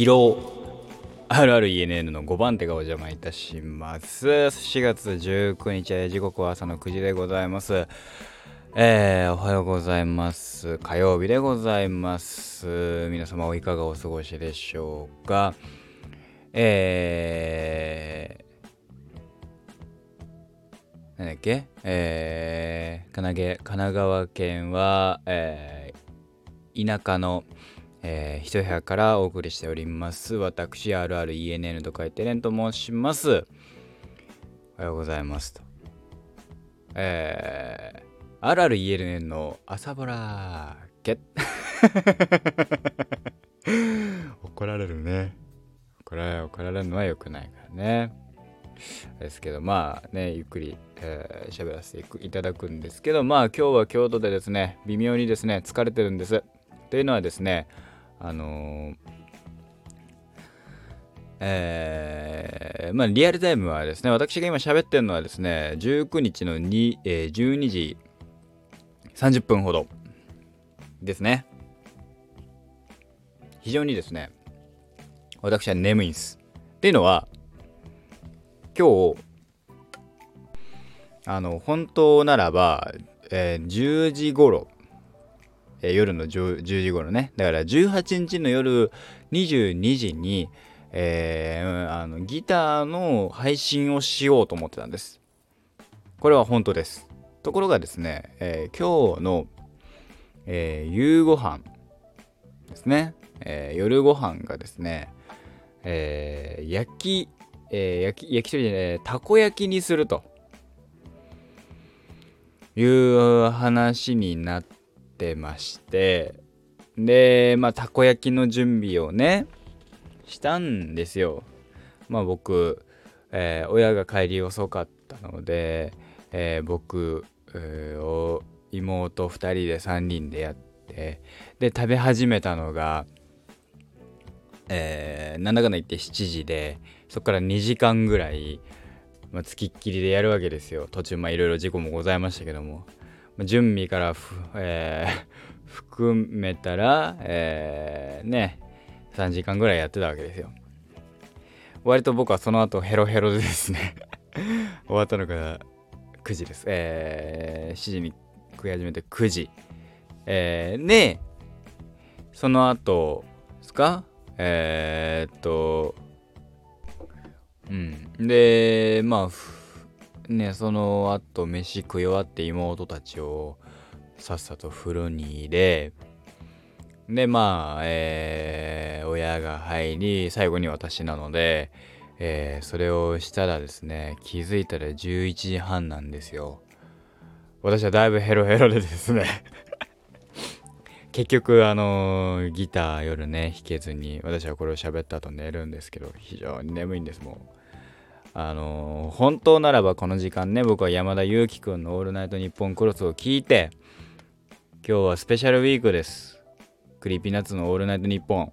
疲労 RRENN の5番手がお邪魔いたします。4月19日時刻は朝の9時でございます。えー、おはようございます。火曜日でございます。皆様おいかがお過ごしでしょうか？えー、なんだっけ？えー、神奈川県は、えー、田舎の、えー、一部屋からお送りしております。私、RRENN と書いてレンと申します。おはようございますと。えー、RRENN の朝ボラーケ怒られるね。怒られ怒られるのは良くないからね。ですけどまあねゆっくり喋、えー、らせていただくんですけどまあ今日は京都でですね微妙にですね疲れてるんです。というのはですねあのー、えー、まあリアルタイムはですね私が今喋ってるのはですね19日の2、えー、12時30分ほどですね非常にですね私は眠いんです。っていうのは今日あの本当ならば、えー、10時頃、えー、夜の 10, 10, 時頃ね。だから18日の夜22時に、えー、あのギターの配信をしようと思ってたんです。これは本当です。ところがですね、え今日の、え夕ご飯ですね、え夜ご飯がですね、え焼きえー、焼き、焼き鳥でね、たこ焼きにするという話になってまして、で、まあ、たこ焼きの準備をね、したんですよ。まあ、僕、えー、親が帰り遅かったので、えー、僕、えー、妹2人で3人でやってで食べ始めたのが、えー、なんだかんだ言って7時でそこから2時間ぐらい、まあ、つきっきりでやるわけですよ途中まあいろいろ事故もございましたけども、準備からえー、含めたら、えー、ね3時間ぐらいやってたわけですよ割と僕はその後ヘロヘロですね 終わったのが9時です。えー、7時に食い始めて9時。えー、で、その後ですか？えー、っと、うん。で、まあ、ね、その後飯食い終わって妹たちをさっさと風呂に入れ、で、まあ、えー、親が入り、最後に私なので、えー、それをしたらですね、気づいたら11時半なんですよ。私はだいぶヘロヘロでですね 結局、あのー、ギター夜ね、弾けずに、私はこれを喋った後寝るんですけど、非常に眠いんです、もう。あのー、本当ならばこの時間ね、僕は山田裕貴くんのオールナイトニッポンクロスを聞いて、今日はスペシャルウィークです。 Creepy Nuts のオールナイトニッポン。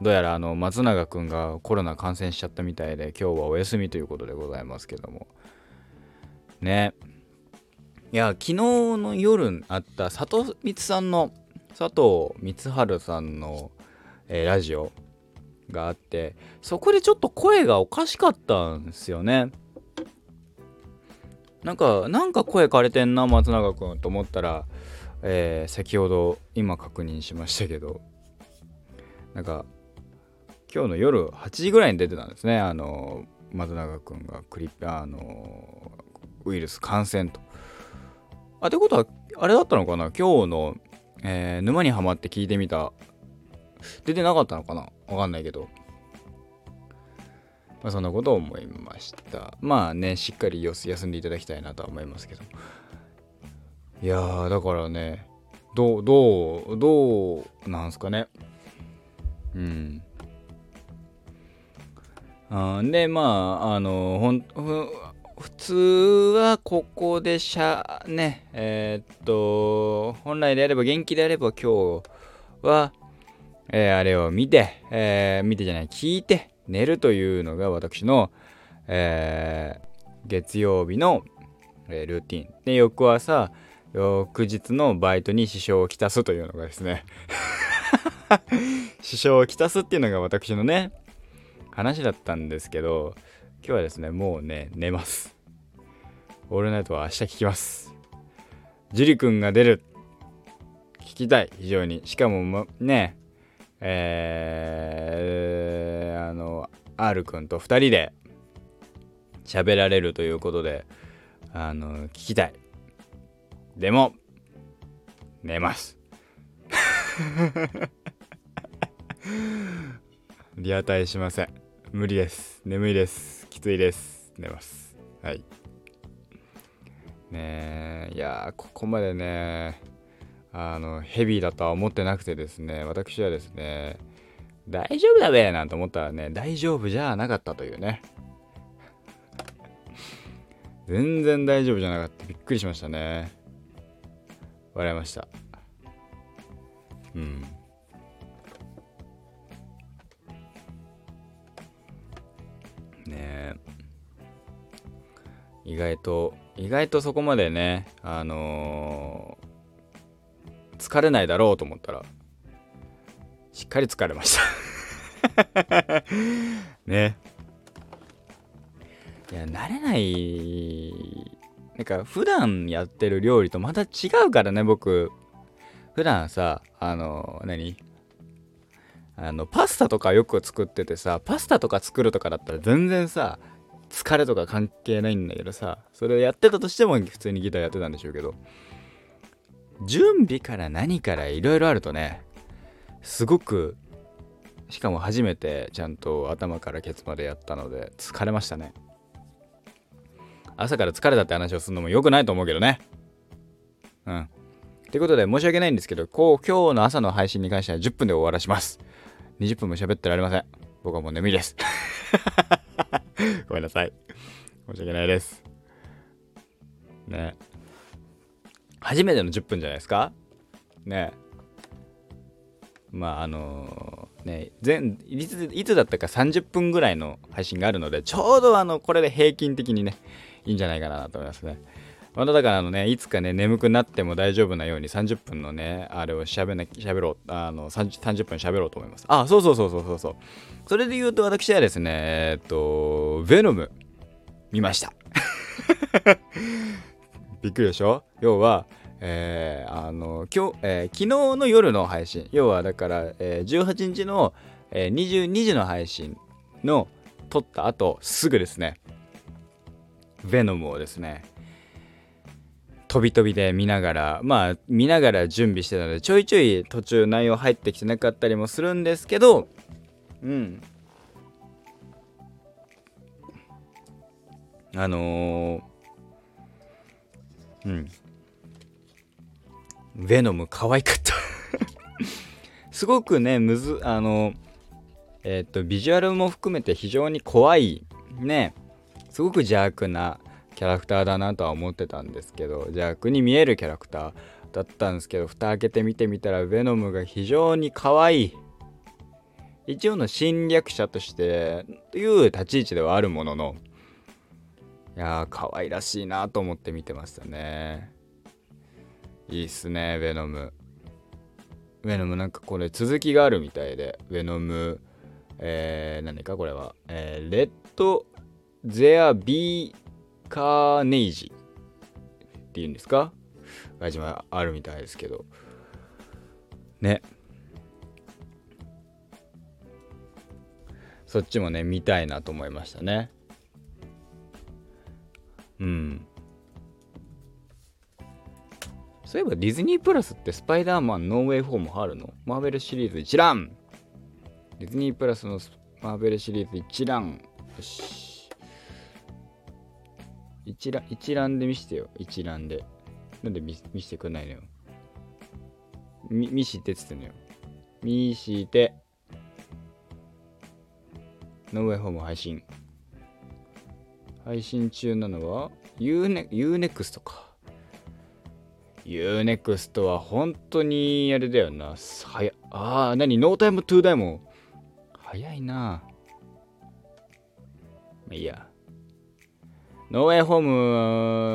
どうやらあの松永くんがコロナ感染しちゃったみたいで、今日はお休みということでございますけども。ね。いや、昨日の夜あった佐藤光さんの、佐藤光晴さんの、えー、ラジオがあってそこでちょっと声がおかしかったんですよね。なんかなんか声枯れてんな松永君と思ったら、えー、先ほど今確認しましたけど。なんか今日の夜8時ぐらいに出てたんですね。あの松永君がクリップあのウイルス感染と。あってことはあれだったのかな？今日の、えー、沼にはまって聞いてみた。出てなかったのかな？わかんないけど。まあ、そんなことを思いました。まあね、しっかり休んでいただきたいなとは思いますけど。いやー、だからね、どう、どう、どうなんすかね。うん。あで、まあ、あの、ほん、普通はここでしゃ、ね、えー、っと、本来であれば元気であれば今日は、えー、あれを見て、えー、見てじゃない、聞いて寝るというのが私の、えー、月曜日の、えルーティン。で、翌朝、翌日のバイトに支障をきたすというのがですね 支障をきたすっていうのが私のね話だったんですけど今日はですねもうね寝ます。オールナイトは明日聞きます。樹里くんが出る。聞きたい。非常に。しかも、ま、ねえー、あの R くんと2人で喋られるということであの聞きたい。でも寝ます。リアタイしません。無理です。眠いです。きついです。寝ます。はい。ねえいやここまでねあのヘビーだとは思ってなくてですね私はですね大丈夫だべなんて思ったらね大丈夫じゃなかったというね。全然大丈夫じゃなかった。びっくりしましたね。笑いました。うん。ね意外と意外とそこまでねあのー、疲れないだろうと思ったらしっかり疲れました。ね。いや慣れないなんか普段やってる料理とまた違うからね僕。普段さあの何？あのパスタとかよく作っててさパスタとか作るとかだったら全然さ疲れとか関係ないんだけどさそれをやってたとしても普通にギターやってたんでしょうけど。準備から何からいろいろあるとねすごくしかも初めてちゃんと頭からケツまでやったので疲れましたね朝から疲れたって話をするのも良くないと思うけどね。うん。ということで申し訳ないんですけど、こう、今日の朝の配信に関しては10分で終わらします。20分も喋ってられません。僕はもう眠いです。ごめんなさい。申し訳ないです。ね。初めての10分じゃないですか？ね。まああのー、ね全いついつだったか30分ぐらいの配信があるのでちょうどあのこれで平均的にねいいんじゃないかなと思いますね。まただからあのね、いつかね、眠くなっても大丈夫なように30分のね、あれを喋な喋ろう、あの 30, 30分喋ろうと思います。あ、そうそうそうそうそうそう。それで言うと私はですね、えっと、ヴェノム見ました。びっくりでしょ？要は、えー、あの今日、えー、昨日の夜の配信。要はだから、えー、18日の、えー、22時の配信の撮った後すぐですね。ヴェノムをですね飛び飛びで見ながらまあ見ながら準備してたのでちょいちょい途中内容入ってきてなかったりもするんですけどうん。あのー、うん。ヴェノム可愛かったすごくねむずあのえっ、ー、とビジュアルも含めて非常に怖いねすごく邪悪なキャラクターだなとは思ってたん。ですけど邪悪に見えるキャラクターだったん。ですけど蓋開けて見てみたらヴェノムが非常に可愛い一応の侵略者としてという立ち位置ではあるもののやー可愛らしいなと思って見てましたね。いいっすねヴェノムヴェノムなんかこれ続きがあるみたいでヴェノムえー、何かこれは、えー、レッド There be carnage っていうんですか？が島あるみたいですけど。ね。そっちもね見たいなと思いましたね。うん。そういえばディズニープラスってスパイダーマンノーウェイ4もあるの？マーベルシリーズ一覧。ディズニープラスのマーベルシリーズ一覧。よし。一覧一覧で見してよ。一覧で。なんで見見してくんないのよ。み見してっつってんのよ。見して。ノーウェイホーム配信。配信中なのは UNEXT か。UNEXT は本当にあれだよな。はやああ何？ノータイムトゥーダイも早いな。まあいいや。ノーウェイホー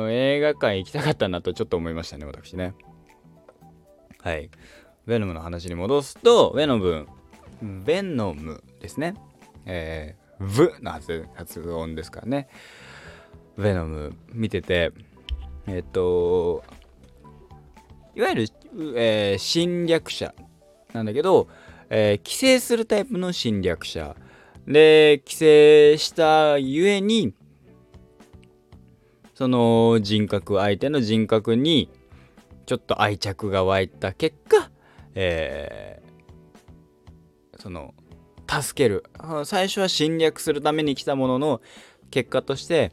ム映画館行きたかったなとちょっと思いましたね、私ね。はい。ヴェノムの話に戻すとヴェノムヴェノムですね。えー、ブの発音ですからね。ヴェノム見ててえっ、といわゆる、えー、侵略者なんだけど、えー、寄生するタイプの侵略者。で寄生したゆえにその人格相手の人格にちょっと愛着が湧いた結果、えー、その助ける。最初は侵略するために来たものの結果として、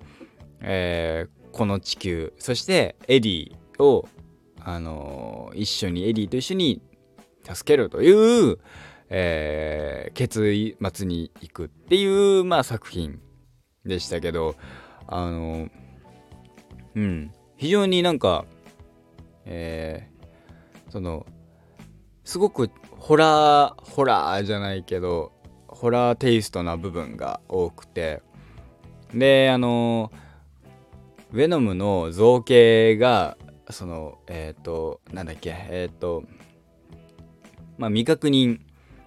えー、この地球そしてエリーを、あのー、一緒にエリーと一緒に助けるという、えー、結末に行くっていう、まあ、作品でしたけどあのうん。非常になんかえー、そのすごくホラーホラーじゃないけどホラーテイストな部分が多くて。であのヴェノムの造形がそのえっ、ー、となんだっけえっ、ー、とまあ未確認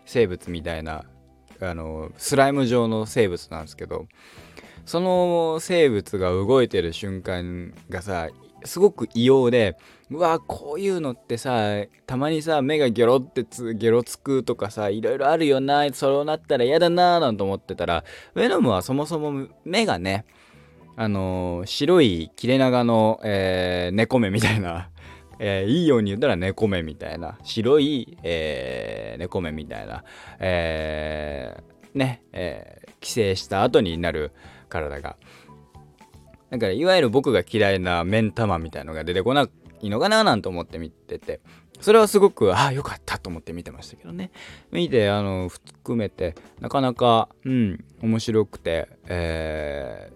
生物みたいなあのスライム状の生物なんですけどその生物が動いてる瞬間がさすごく異様でうわこういうのってさたまにさ目がギョロってつゲロつくとかさいろいろあるよなそうなったら嫌だなーなんて思ってたらウェノムはそもそも目がねあのー、白い切れ長の、えー、猫目みたいな、えー、いいように言ったら猫目みたいな白い、えー、猫目みたいな、えー、ね、えー、寄生した後になる体が。だからいわゆる僕が嫌いな目ん玉みたいのが出てこないのかななんて思って見てて。それはすごくああよかったと思って見てましたけどね。見てあの含めてなかなかうん面白くてえ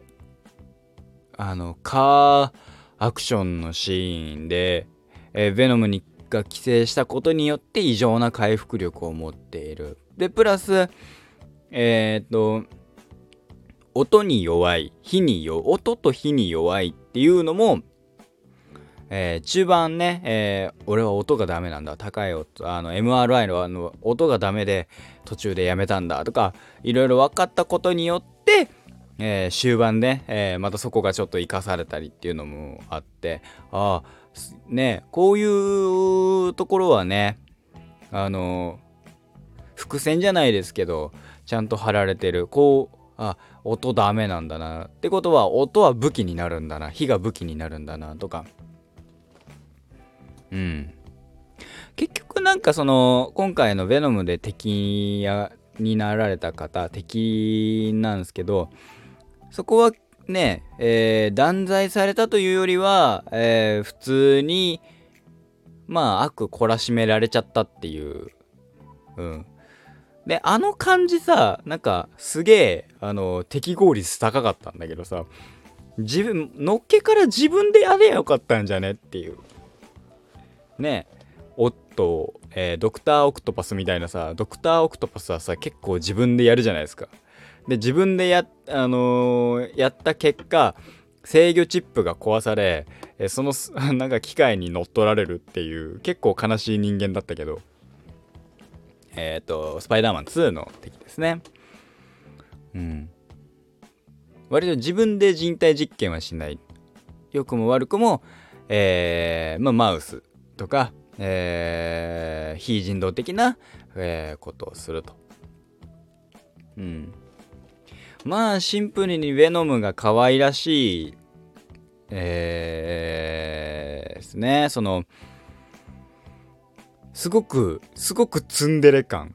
ー、あのカーアクションのシーンで、えー、ヴェノムにが寄生したことによって異常な回復力を持っている。でプラスえっ、と音に弱い火に弱音と火に弱いっていうのもえー、中盤ね、えー、俺は音がダメなんだ。高い音あの MRI のあの音がダメで途中でやめたんだとかいろいろ分かったことによって、えー、終盤で、えまたそこがちょっと生かされたりっていうのもあってああねこういうところはねあの伏線じゃないですけどちゃんと貼られてる。こうあ音ダメなんだな。ってことは音は武器になるんだな。火が武器になるんだなとか。うん。結局なんかその今回の「ヴェノム」で敵になられた方敵なんですけどそこはね、えー、断罪されたというよりは、えー、普通にまあ悪懲らしめられちゃったっていう。うん。であの感じさなんかすげえあの適合率高かったんだけどさ自分のっけから自分でやれよかったんじゃねっていう。ねおっと、えー、ドクター・オクトパスみたいなさドクター・オクトパスはさ結構自分でやるじゃないですか。で自分でや,、あのー、やった結果制御チップが壊され、えー、その なんか機械に乗っ取られるっていう結構悲しい人間だったけど。えっ、ー、とスパイダーマン2の敵ですねうん割と自分で人体実験はしない良くも悪くもえー、まあマウスとか、えー、非人道的な、えー、ことをすると。うん。まあシンプルにヴェノムが可愛らしい、えー、ですね。その、すごく、すごくツンデレ感。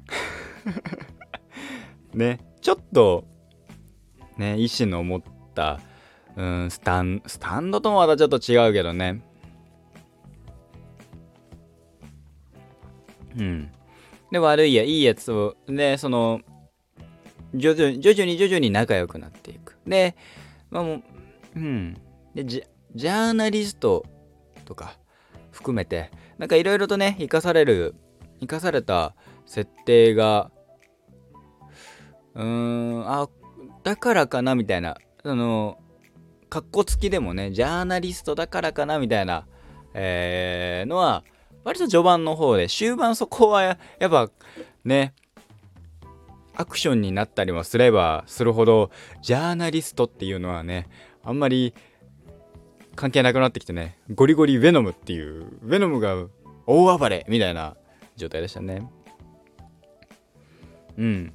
ね。ちょっと、ね、意志の持った、うん、スタン、スタンドともまたちょっと違うけどね。うん。で、悪いや、いいやつを、で、その、徐々に、徐々に徐々に仲良くなっていく。で、まあもう、うん。で、ジャーナリストとか含めて、なんかいろいろとね、生かされる、生かされた設定が、うーん、あ、だからかなみたいな、その、かっこつきでもね、ジャーナリストだからかなみたいな、えー、のは、割と序盤の方で終盤そこはやっぱねアクションになったりもすればするほどジャーナリストっていうのはねあんまり関係なくなってきてねゴリゴリヴェノムっていうヴェノムが大暴れみたいな状態でしたね。うん。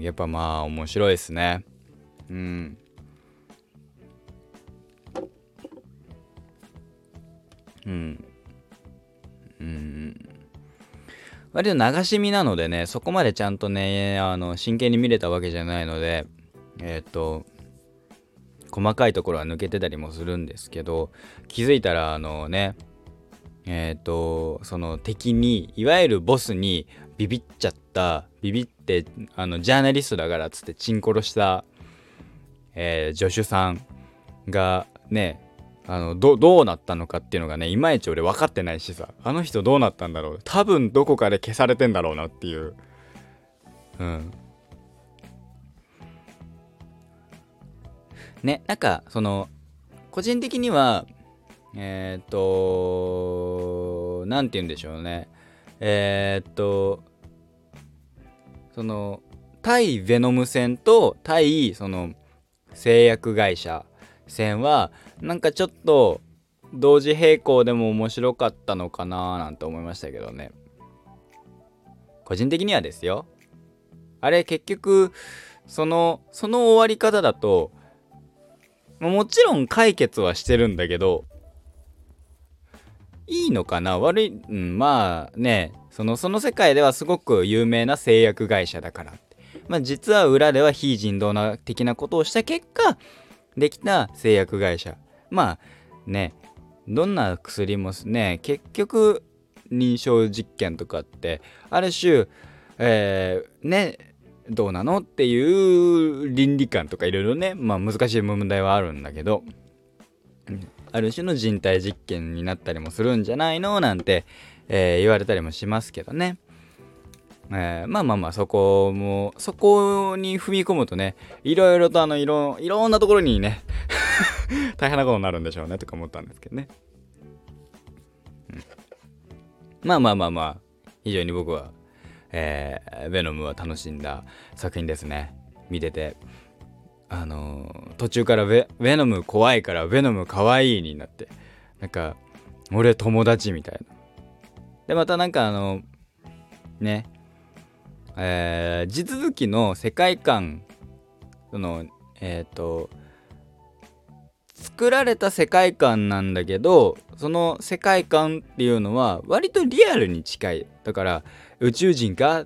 やっぱまあ面白いですね。うん。うん。うん。割と流し見なのでねそこまでちゃんとねあの真剣に見れたわけじゃないのでえっ、ー、と細かいところは抜けてたりもするんですけど気づいたらあのねえっ、ー、とその敵にいわゆるボスにビビっちゃったビビってあのジャーナリストだからっつってチンコロした、えー、助手さんがねあのどどうなったのかっていうのがねいまいち俺分かってないしさあの人どうなったんだろう多分どこかで消されてんだろうなっていう。うん。ねなんかその個人的にはえー、っと何て言うんでしょうね。えー、っとその対ヴェノム戦と対その製薬会社戦はなんかちょっと同時並行でも面白かったのかななんて思いましたけどね。個人的にはですよ。あれ結局そのその終わり方だともちろん解決はしてるんだけどいいのかな？悪い、うん、まあねそのその世界ではすごく有名な製薬会社だから。まあ実は裏では非人道な的なことをした結果できた製薬会社。まあねどんな薬もね結局認証実験とかってある種、えー、ねどうなのっていう倫理観とかいろいろねまあ難しい問題はあるんだけど、ある種の人体実験になったりもするんじゃないのなんて、えー、言われたりもしますけどね。えー、まあまあまあそこもそこに踏み込むとねいろいろとあのいろいろんなところにね 大変なことになるんでしょうねとか思ったんですけどね、うん、まあまあまあまあ非常に僕は、えー、ヴェノムは楽しんだ作品ですね。見てて。あのー、途中からヴェノム怖いからヴェノム可愛いになって。なんか俺友達みたいな。でまたなんかあのね。えー、地続きの世界観そのえっ、ー、と作られた世界観なんだけどその世界観っていうのは割とリアルに近い。だから宇宙人が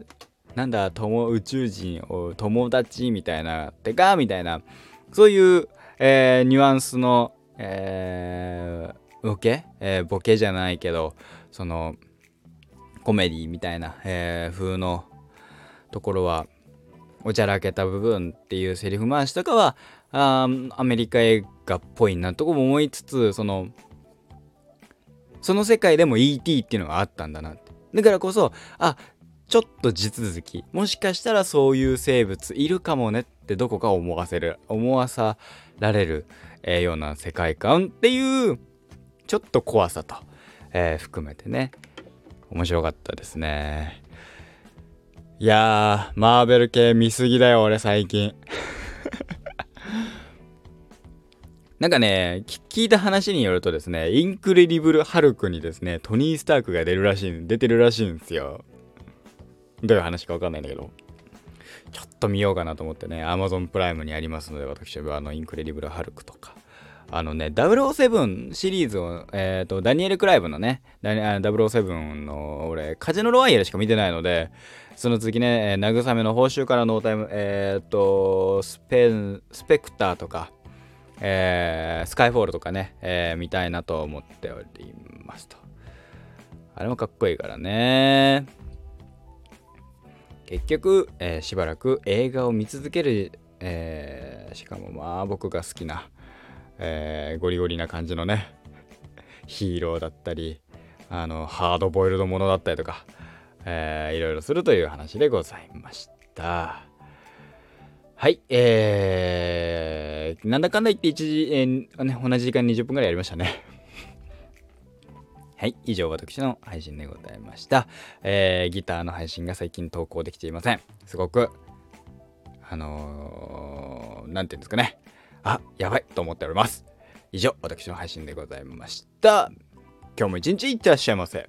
なんだ友宇宙人を友達みたいなってかみたいなそういう、えー、ニュアンスの、えー、ボケ、えー、ボケじゃないけどそのコメディみたいな、えー、風のところはおちゃらけた部分っていうセリフ回しとかはあアメリカ映画っぽいなとこも思いつつそのその世界でも ET っていうのがあったんだなってだからこそあちょっと地続きもしかしたらそういう生物いるかもねってどこか思わせる思わさられる、えー、ような世界観っていうちょっと怖さと、えー、含めてね面白かったですねいやー、マーベル系見すぎだよ、俺最近。なんかね、聞いた話によるとですね、インクレディブル・ハルクにですね、トニー・スタークが出るらしい、出てるらしいんですよ。どういう話かわかんないんだけど。ちょっと見ようかなと思ってね、Amazon プライムにありますので、私はあの、インクレディブル・ハルクとか、あのね、007シリーズを、えっ、ー、と、ダニエル・クレイグのね、007の、俺、カジノロワイヤルしか見てないので、その次ね、え、慰めの報酬からノータイム、えっ、ー、と、スペスペクターとか、えー、スカイフォールとかね、えー、見たいなと思っておりますと。あれもかっこいいからね。結局、えー、しばらく映画を見続ける、えー、しかもまあ僕が好きな、えー、ゴリゴリな感じのねヒーローだったりあのハードボイルドものだったりとか、えー、いろいろするという話でございましたはいえー、なんだかんだ言って1時、えーね、同じ時間20分ぐらいやりましたね はい、以上私の配信でございました。えー、ギターの配信が最近投稿できていません。すごく、あのー、なんていうんですかね。あ、やばいと思っております。以上、私の配信でございました。今日も一日いってらっしゃいませ。